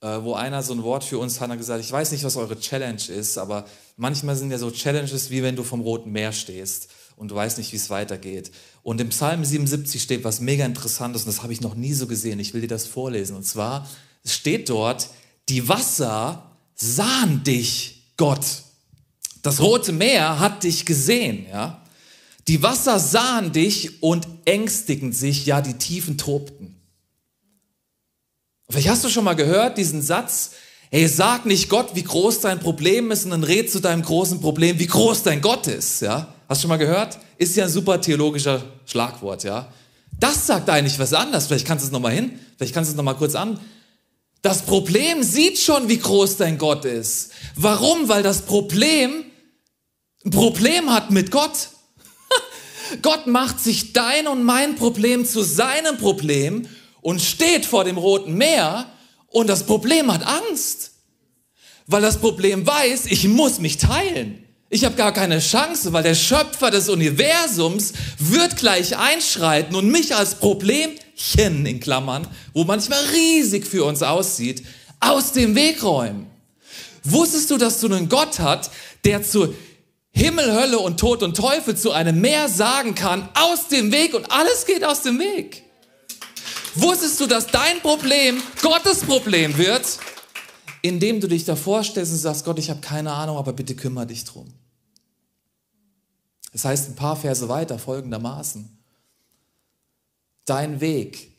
äh, wo einer so ein Wort für uns hat, hat gesagt, ich weiß nicht, was eure Challenge ist, aber manchmal sind ja so Challenges, wie wenn du vom Roten Meer stehst und du weißt nicht, wie es weitergeht. Und im Psalm 77 steht was mega interessantes und das habe ich noch nie so gesehen. Ich will dir das vorlesen. Und zwar steht dort, die Wasser sahen dich, Gott. Das Rote Meer hat dich gesehen, ja. Die Wasser sahen dich und ängstigen sich, ja, die Tiefen tobten. Vielleicht hast du schon mal gehört diesen Satz, hey, sag nicht Gott, wie groß dein Problem ist, und dann red zu deinem großen Problem, wie groß dein Gott ist, ja. Hast du schon mal gehört? Ist ja ein super theologischer Schlagwort, ja. Das sagt eigentlich was anderes. Vielleicht kannst du es nochmal hin, vielleicht kannst du es nochmal kurz an. Das Problem sieht schon, wie groß dein Gott ist. Warum? Weil das Problem ein Problem hat mit Gott. Gott macht sich dein und mein Problem zu seinem Problem und steht vor dem Roten Meer und das Problem hat Angst. Weil das Problem weiß, ich muss mich teilen. Ich habe gar keine Chance, weil der Schöpfer des Universums wird gleich einschreiten und mich als Problemchen in Klammern, wo manchmal riesig für uns aussieht, aus dem Weg räumen. Wusstest du, dass du einen Gott hast, der zu Himmel, Hölle und Tod und Teufel zu einem Meer sagen kann, aus dem Weg und alles geht aus dem Weg. Wusstest du, dass dein Problem Gottes Problem wird, indem du dich davor stellst und sagst, Gott, ich habe keine Ahnung, aber bitte kümmere dich drum. Das heißt ein paar Verse weiter folgendermaßen. Dein Weg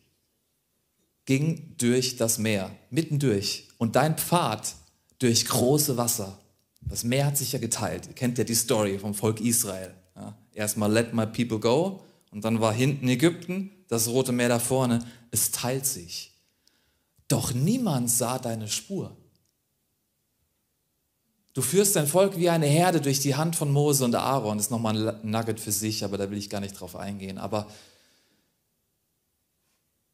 ging durch das Meer, mittendurch, und dein Pfad durch große Wasser. Das Meer hat sich ja geteilt. Ihr kennt ja die Story vom Volk Israel. Ja, erstmal let my people go und dann war hinten Ägypten, das Rote Meer da vorne. Es teilt sich. Doch niemand sah deine Spur. Du führst dein Volk wie eine Herde durch die Hand von Mose und Aaron. Das ist nochmal ein Nugget für sich, aber da will ich gar nicht drauf eingehen. Aber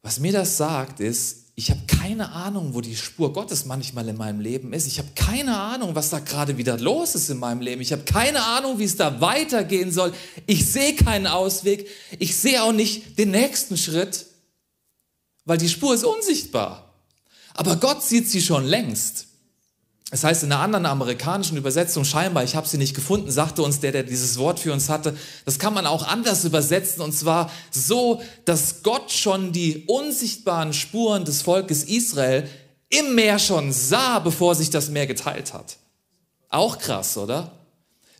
was mir das sagt, ist, ich habe keine Ahnung, wo die Spur Gottes manchmal in meinem Leben ist. Ich habe keine Ahnung, was da gerade wieder los ist in meinem Leben. Ich habe keine Ahnung, wie es da weitergehen soll. Ich sehe keinen Ausweg. Ich sehe auch nicht den nächsten Schritt, weil die Spur ist unsichtbar. Aber Gott sieht sie schon längst. Es heißt in einer anderen amerikanischen Übersetzung scheinbar, ich habe sie nicht gefunden, sagte uns der, der dieses Wort für uns hatte, das kann man auch anders übersetzen und zwar so, dass Gott schon die unsichtbaren Spuren des Volkes Israel im Meer schon sah, bevor sich das Meer geteilt hat. Auch krass, oder?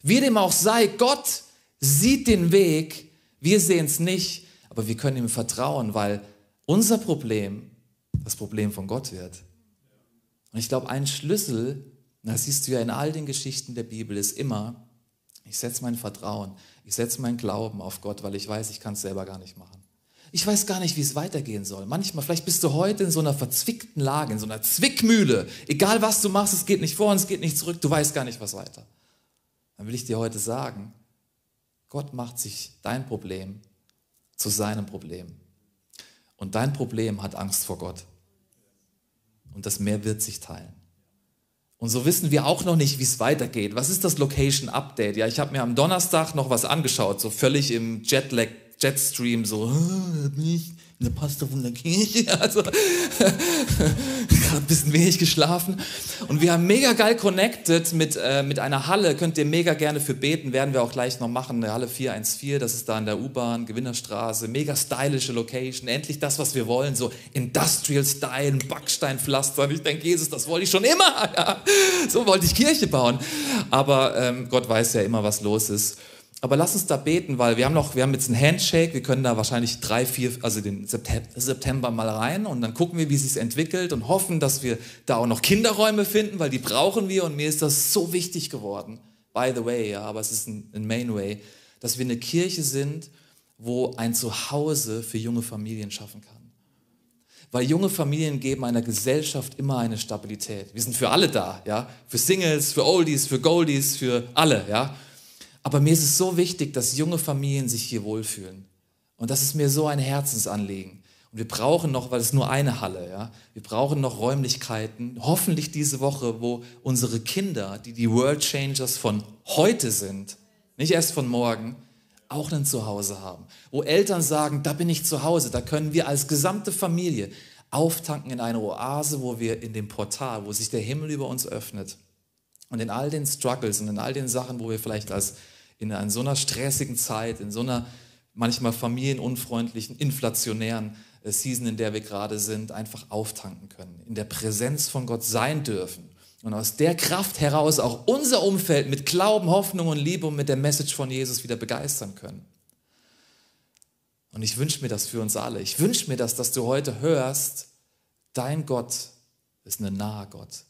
Wie dem auch sei, Gott sieht den Weg, wir sehen es nicht, aber wir können ihm vertrauen, weil unser Problem das Problem von Gott wird. Und ich glaube, ein Schlüssel das siehst du ja in all den Geschichten der Bibel, ist immer, ich setze mein Vertrauen, ich setze meinen Glauben auf Gott, weil ich weiß, ich kann es selber gar nicht machen. Ich weiß gar nicht, wie es weitergehen soll. Manchmal, vielleicht bist du heute in so einer verzwickten Lage, in so einer Zwickmühle. Egal was du machst, es geht nicht vor und es geht nicht zurück, du weißt gar nicht, was weiter. Dann will ich dir heute sagen, Gott macht sich dein Problem zu seinem Problem. Und dein Problem hat Angst vor Gott. Und das Meer wird sich teilen. Und so wissen wir auch noch nicht, wie es weitergeht. Was ist das Location Update? Ja, ich habe mir am Donnerstag noch was angeschaut, so völlig im Jetlag, Jetstream, so, bin ich in der Pastor von der Kirche. Also, gerade ein bisschen wenig geschlafen. Und wir haben mega geil connected mit, äh, mit einer Halle. Könnt ihr mega gerne für beten, werden wir auch gleich noch machen. Eine Halle 414, das ist da in der U-Bahn, Gewinnerstraße. Mega stylische Location. Endlich das, was wir wollen. So Industrial Style, Backsteinpflaster. Und ich denke, Jesus, das wollte ich schon immer. Ja. So wollte ich Kirche bauen. Aber ähm, Gott weiß ja immer, was los ist. Aber lass uns da beten, weil wir haben noch, wir haben jetzt einen Handshake, wir können da wahrscheinlich drei, vier, also den September mal rein und dann gucken wir, wie es sich entwickelt und hoffen, dass wir da auch noch Kinderräume finden, weil die brauchen wir und mir ist das so wichtig geworden. By the way, ja, aber es ist ein, ein Main Way, dass wir eine Kirche sind, wo ein Zuhause für junge Familien schaffen kann. Weil junge Familien geben einer Gesellschaft immer eine Stabilität. Wir sind für alle da, ja, für Singles, für Oldies, für Goldies, für alle, ja. Aber mir ist es so wichtig, dass junge Familien sich hier wohlfühlen. Und das ist mir so ein Herzensanliegen. Und wir brauchen noch, weil es nur eine Halle, ja, wir brauchen noch Räumlichkeiten, hoffentlich diese Woche, wo unsere Kinder, die die World Changers von heute sind, nicht erst von morgen, auch ein Zuhause haben. Wo Eltern sagen, da bin ich zu Hause, da können wir als gesamte Familie auftanken in eine Oase, wo wir in dem Portal, wo sich der Himmel über uns öffnet. Und in all den Struggles und in all den Sachen, wo wir vielleicht als in, in so einer stressigen Zeit, in so einer manchmal familienunfreundlichen, inflationären äh, Season, in der wir gerade sind, einfach auftanken können, in der Präsenz von Gott sein dürfen und aus der Kraft heraus auch unser Umfeld mit Glauben, Hoffnung und Liebe und mit der Message von Jesus wieder begeistern können. Und ich wünsche mir das für uns alle. Ich wünsche mir das, dass du heute hörst, dein Gott ist ein naher Gott.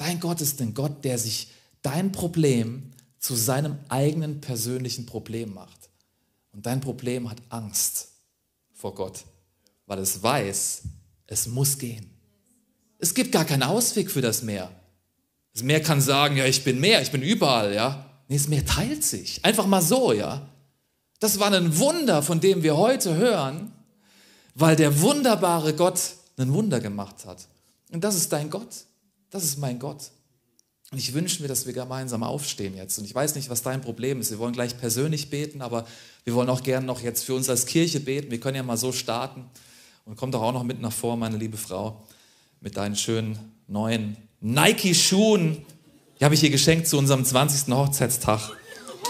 Dein Gott ist ein Gott, der sich dein Problem zu seinem eigenen persönlichen Problem macht. Und dein Problem hat Angst vor Gott, weil es weiß, es muss gehen. Es gibt gar keinen Ausweg für das Meer. Das Meer kann sagen, ja, ich bin Meer, ich bin überall, ja. Nee, das Meer teilt sich. Einfach mal so, ja. Das war ein Wunder, von dem wir heute hören, weil der wunderbare Gott ein Wunder gemacht hat. Und das ist dein Gott. Das ist mein Gott. Und ich wünsche mir, dass wir gemeinsam aufstehen jetzt. Und ich weiß nicht, was dein Problem ist. Wir wollen gleich persönlich beten, aber wir wollen auch gerne noch jetzt für uns als Kirche beten. Wir können ja mal so starten. Und komm doch auch noch mit nach vor, meine liebe Frau, mit deinen schönen neuen Nike-Schuhen. Die habe ich hier geschenkt zu unserem 20. Hochzeitstag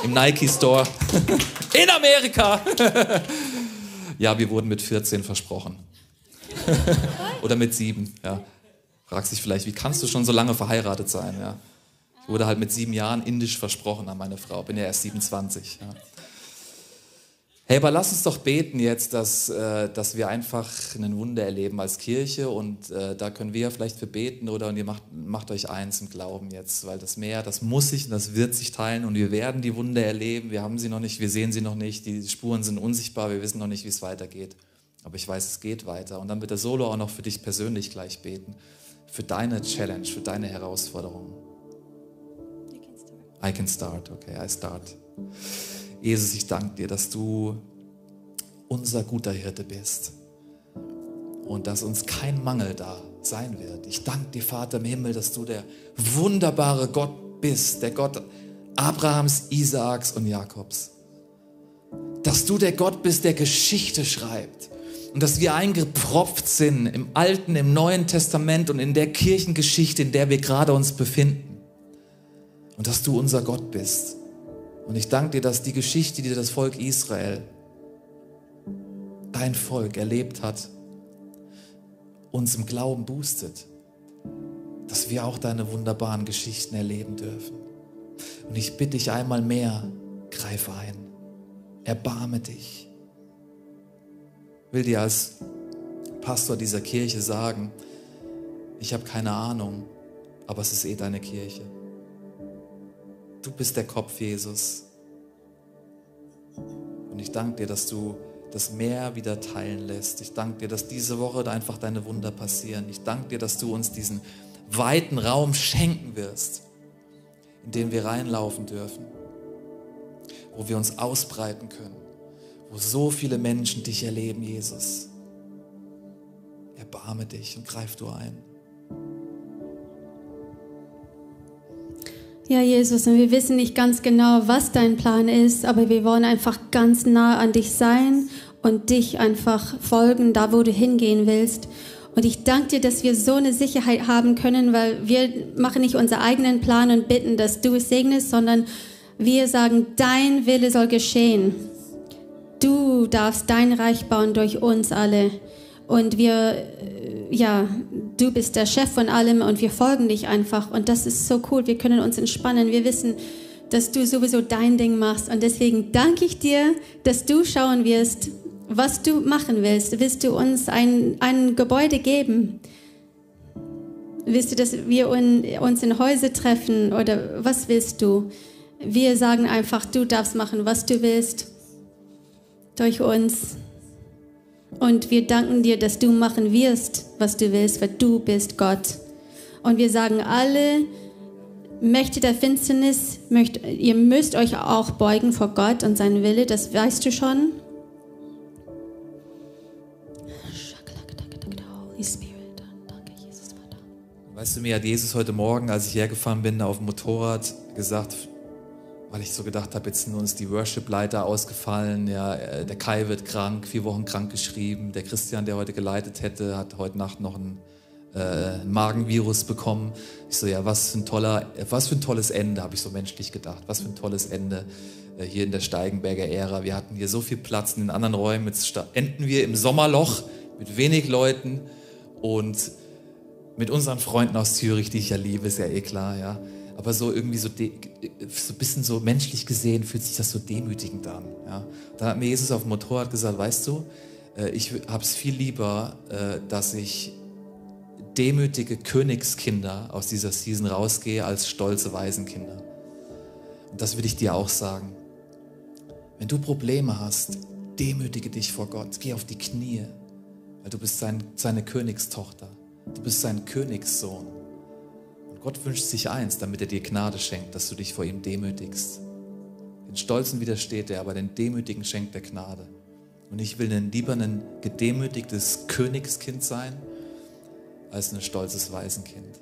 im Nike Store in Amerika. ja, wir wurden mit 14 versprochen. Oder mit sieben, ja. Fragst dich vielleicht, wie kannst du schon so lange verheiratet sein? Ja. Ich wurde halt mit sieben Jahren indisch versprochen an meine Frau, bin ja erst 27. Ja. Hey, aber lass uns doch beten jetzt, dass, äh, dass wir einfach ein Wunder erleben als Kirche und äh, da können wir vielleicht für beten oder und ihr macht, macht euch eins im Glauben jetzt, weil das Meer, das muss sich und das wird sich teilen und wir werden die Wunder erleben. Wir haben sie noch nicht, wir sehen sie noch nicht, die Spuren sind unsichtbar, wir wissen noch nicht, wie es weitergeht. Aber ich weiß, es geht weiter und dann wird der Solo auch noch für dich persönlich gleich beten für deine Challenge, für deine Herausforderung. I can start, okay, I start. Jesus, ich danke dir, dass du unser guter Hirte bist und dass uns kein Mangel da sein wird. Ich danke dir, Vater im Himmel, dass du der wunderbare Gott bist, der Gott Abrahams, Isaaks und Jakobs. Dass du der Gott bist, der Geschichte schreibt und dass wir eingepropft sind im Alten, im Neuen Testament und in der Kirchengeschichte, in der wir gerade uns befinden. Und dass du unser Gott bist. Und ich danke dir, dass die Geschichte, die das Volk Israel, dein Volk erlebt hat, uns im Glauben boostet. Dass wir auch deine wunderbaren Geschichten erleben dürfen. Und ich bitte dich einmal mehr, greif ein. Erbarme dich will dir als Pastor dieser Kirche sagen, ich habe keine Ahnung, aber es ist eh deine Kirche. Du bist der Kopf, Jesus. Und ich danke dir, dass du das Meer wieder teilen lässt. Ich danke dir, dass diese Woche einfach deine Wunder passieren. Ich danke dir, dass du uns diesen weiten Raum schenken wirst, in den wir reinlaufen dürfen, wo wir uns ausbreiten können, wo so viele Menschen dich erleben, Jesus. Erbarme dich und greif du ein. Ja, Jesus, und wir wissen nicht ganz genau, was dein Plan ist, aber wir wollen einfach ganz nah an dich sein und dich einfach folgen, da wo du hingehen willst. Und ich danke dir, dass wir so eine Sicherheit haben können, weil wir machen nicht unseren eigenen Plan und bitten, dass du es segnest, sondern wir sagen, dein Wille soll geschehen. Du darfst dein Reich bauen durch uns alle. Und wir, äh, ja, du bist der Chef von allem und wir folgen dich einfach. Und das ist so cool. Wir können uns entspannen. Wir wissen, dass du sowieso dein Ding machst. Und deswegen danke ich dir, dass du schauen wirst, was du machen willst. Willst du uns ein, ein Gebäude geben? Willst du, dass wir uns in Häuser treffen oder was willst du? Wir sagen einfach, du darfst machen, was du willst durch uns. Und wir danken dir, dass du machen wirst, was du willst, weil du bist Gott. Und wir sagen alle, Mächte der Finsternis, möcht, ihr müsst euch auch beugen vor Gott und seinen Wille, das weißt du schon. Weißt du, mir hat Jesus heute Morgen, als ich hergefahren bin, auf dem Motorrad gesagt, weil ich so gedacht habe, jetzt sind uns die Worship-Leiter ausgefallen, ja, äh, der Kai wird krank, vier Wochen krank geschrieben, der Christian, der heute geleitet hätte, hat heute Nacht noch ein, äh, Magenvirus bekommen. Ich so, ja, was für ein toller, was für ein tolles Ende, habe ich so menschlich gedacht, was für ein tolles Ende äh, hier in der Steigenberger Ära. Wir hatten hier so viel Platz in den anderen Räumen, jetzt enden wir im Sommerloch mit wenig Leuten und mit unseren Freunden aus Zürich, die ich ja liebe, ist ja eh klar, ja aber so irgendwie so, so ein bisschen so menschlich gesehen fühlt sich das so demütigend an. Ja? Dann hat mir Jesus auf dem Motorrad gesagt, weißt du, äh, ich habe es viel lieber, äh, dass ich demütige Königskinder aus dieser Season rausgehe, als stolze Waisenkinder. Und das will ich dir auch sagen. Wenn du Probleme hast, demütige dich vor Gott, geh auf die Knie, weil du bist sein, seine Königstochter, du bist sein Königssohn. Gott wünscht sich eins, damit er dir Gnade schenkt, dass du dich vor ihm demütigst. Den Stolzen widersteht er, aber den Demütigen schenkt er Gnade. Und ich will lieber ein gedemütigtes Königskind sein, als ein stolzes Waisenkind.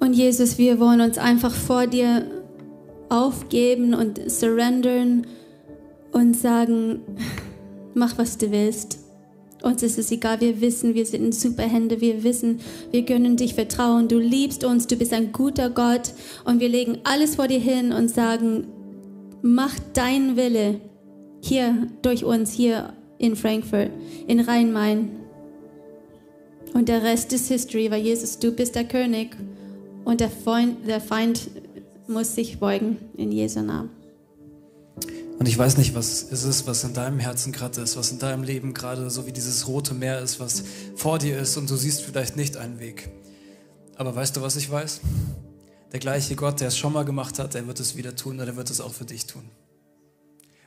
Und Jesus, wir wollen uns einfach vor dir aufgeben und surrendern und sagen, mach was du willst. Uns ist es egal, wir wissen, wir sind super Hände, wir wissen, wir können dich vertrauen. Du liebst uns, du bist ein guter Gott und wir legen alles vor dir hin und sagen, mach deinen Wille hier durch uns, hier in Frankfurt, in Rhein-Main. Und der Rest ist History, weil Jesus, du bist der König und der Feind, der Feind muss sich beugen in Jesu Namen. Und ich weiß nicht, was es ist, was in deinem Herzen gerade ist, was in deinem Leben gerade so wie dieses rote Meer ist, was vor dir ist und du siehst vielleicht nicht einen Weg. Aber weißt du, was ich weiß? Der gleiche Gott, der es schon mal gemacht hat, der wird es wieder tun und er wird es auch für dich tun.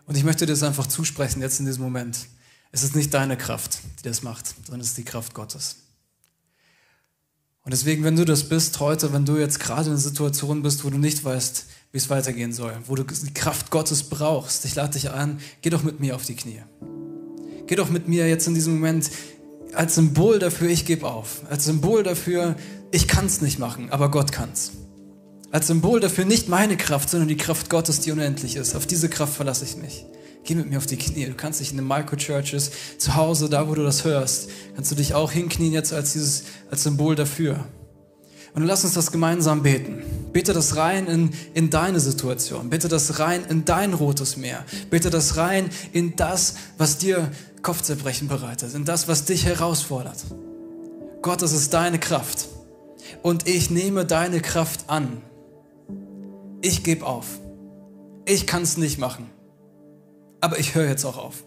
Und ich möchte dir das einfach zusprechen jetzt in diesem Moment. Es ist nicht deine Kraft, die das macht, sondern es ist die Kraft Gottes. Und deswegen, wenn du das bist heute, wenn du jetzt gerade in einer Situation bist, wo du nicht weißt, wie es weitergehen soll, wo du die Kraft Gottes brauchst. Ich lade dich an, geh doch mit mir auf die Knie. Geh doch mit mir jetzt in diesem Moment als Symbol dafür, ich gebe auf. Als Symbol dafür, ich kann es nicht machen, aber Gott kann's. Als Symbol dafür nicht meine Kraft, sondern die Kraft Gottes, die unendlich ist. Auf diese Kraft verlasse ich mich. Geh mit mir auf die Knie. Du kannst dich in den Microchurches zu Hause, da wo du das hörst, kannst du dich auch hinknien jetzt als dieses als Symbol dafür. Und lass uns das gemeinsam beten. Bete das rein in, in deine Situation. Bete das rein in dein rotes Meer. Bete das rein in das, was dir Kopfzerbrechen bereitet. In das, was dich herausfordert. Gott, das ist deine Kraft. Und ich nehme deine Kraft an. Ich gebe auf. Ich kann es nicht machen. Aber ich höre jetzt auch auf.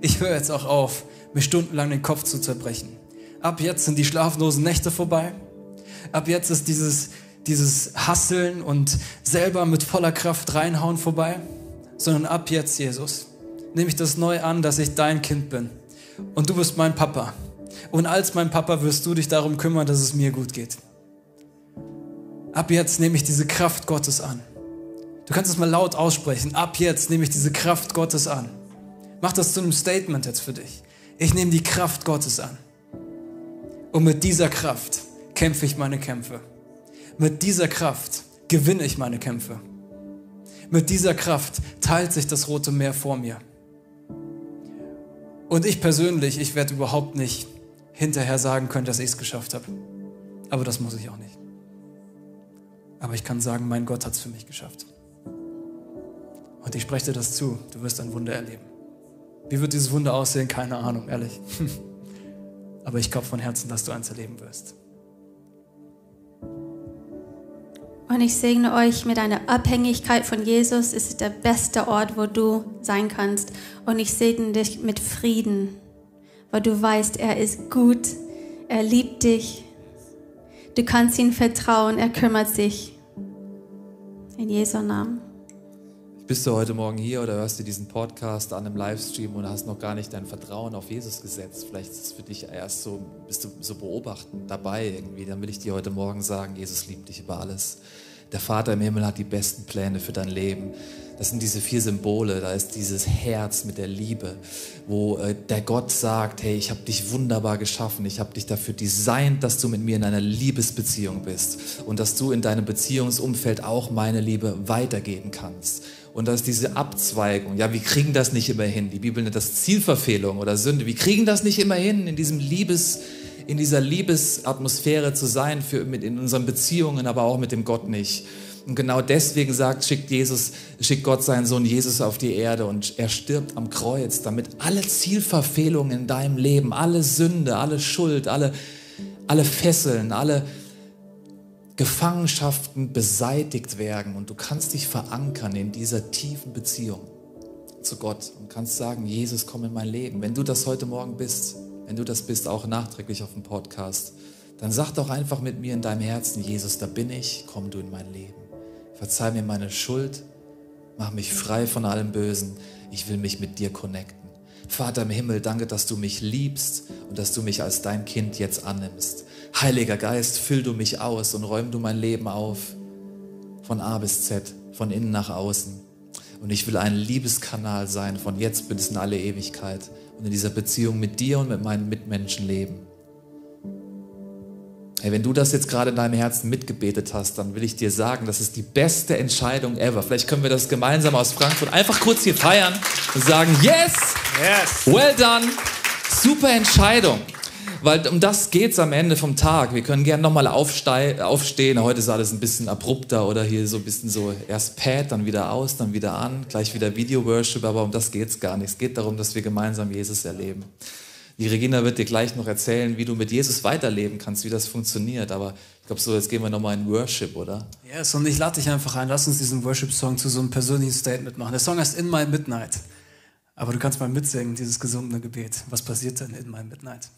Ich höre jetzt auch auf, mir stundenlang den Kopf zu zerbrechen Ab jetzt sind die schlaflosen Nächte vorbei. Ab jetzt ist dieses, dieses Hasseln und selber mit voller Kraft reinhauen vorbei. Sondern ab jetzt, Jesus, nehme ich das neu an, dass ich dein Kind bin. Und du bist mein Papa. Und als mein Papa wirst du dich darum kümmern, dass es mir gut geht. Ab jetzt nehme ich diese Kraft Gottes an. Du kannst es mal laut aussprechen. Ab jetzt nehme ich diese Kraft Gottes an. Mach das zu einem Statement jetzt für dich. Ich nehme die Kraft Gottes an. Und mit dieser Kraft kämpfe ich meine Kämpfe. Mit dieser Kraft gewinne ich meine Kämpfe. Mit dieser Kraft teilt sich das Rote Meer vor mir. Und ich persönlich, ich werde überhaupt nicht hinterher sagen können, dass ich es geschafft habe. Aber das muss ich auch nicht. Aber ich kann sagen, mein Gott hat es für mich geschafft. Und ich spreche dir das zu, du wirst ein Wunder erleben. Wie wird dieses Wunder aussehen? Keine Ahnung, ehrlich. Aber ich glaube von Herzen, dass du eins erleben wirst. Und ich segne euch mit einer Abhängigkeit von Jesus. Es ist der beste Ort, wo du sein kannst. Und ich segne dich mit Frieden, weil du weißt, er ist gut, er liebt dich. Du kannst ihm vertrauen, er kümmert sich. In Jesu Namen. Bist du heute Morgen hier oder hörst du diesen Podcast an einem Livestream und hast noch gar nicht dein Vertrauen auf Jesus gesetzt? Vielleicht ist es für dich erst so, bist du so beobachtend dabei irgendwie. Dann will ich dir heute Morgen sagen, Jesus liebt dich über alles. Der Vater im Himmel hat die besten Pläne für dein Leben. Das sind diese vier Symbole. Da ist dieses Herz mit der Liebe, wo äh, der Gott sagt, hey, ich habe dich wunderbar geschaffen. Ich habe dich dafür designt, dass du mit mir in einer Liebesbeziehung bist und dass du in deinem Beziehungsumfeld auch meine Liebe weitergeben kannst. Und da ist diese Abzweigung. Ja, wir kriegen das nicht immer hin. Die Bibel nennt das Zielverfehlung oder Sünde. Wir kriegen das nicht immer hin, in diesem Liebes, in dieser Liebesatmosphäre zu sein, für, mit, in unseren Beziehungen, aber auch mit dem Gott nicht. Und genau deswegen sagt, schickt Jesus, schickt Gott seinen Sohn Jesus auf die Erde und er stirbt am Kreuz, damit alle Zielverfehlungen in deinem Leben, alle Sünde, alle Schuld, alle, alle Fesseln, alle, Gefangenschaften beseitigt werden und du kannst dich verankern in dieser tiefen Beziehung zu Gott und kannst sagen, Jesus, komm in mein Leben. Wenn du das heute Morgen bist, wenn du das bist, auch nachträglich auf dem Podcast, dann sag doch einfach mit mir in deinem Herzen, Jesus, da bin ich, komm du in mein Leben. Verzeih mir meine Schuld, mach mich frei von allem Bösen. Ich will mich mit dir connecten. Vater im Himmel, danke, dass du mich liebst und dass du mich als dein Kind jetzt annimmst. Heiliger Geist, füll du mich aus und räum du mein Leben auf. Von A bis Z, von innen nach außen. Und ich will ein Liebeskanal sein, von jetzt bis in alle Ewigkeit. Und in dieser Beziehung mit dir und mit meinen Mitmenschen leben. Hey, wenn du das jetzt gerade in deinem Herzen mitgebetet hast, dann will ich dir sagen, das ist die beste Entscheidung ever. Vielleicht können wir das gemeinsam aus Frankfurt einfach kurz hier feiern und sagen, yes, yes. well done, super Entscheidung. Weil um das geht es am Ende vom Tag. Wir können gerne nochmal aufstehen. Heute ist alles ein bisschen abrupter oder hier so ein bisschen so erst Pad, dann wieder aus, dann wieder an, gleich wieder Video-Worship, aber um das geht es gar nicht. Es geht darum, dass wir gemeinsam Jesus erleben. Die Regina wird dir gleich noch erzählen, wie du mit Jesus weiterleben kannst, wie das funktioniert. Aber ich glaube so, jetzt gehen wir nochmal in Worship, oder? Yes, und ich lade dich einfach ein. Lass uns diesen Worship-Song zu so einem persönlichen Statement machen. Der Song heißt In My Midnight. Aber du kannst mal mitsingen, dieses gesungene Gebet. Was passiert denn in My Midnight?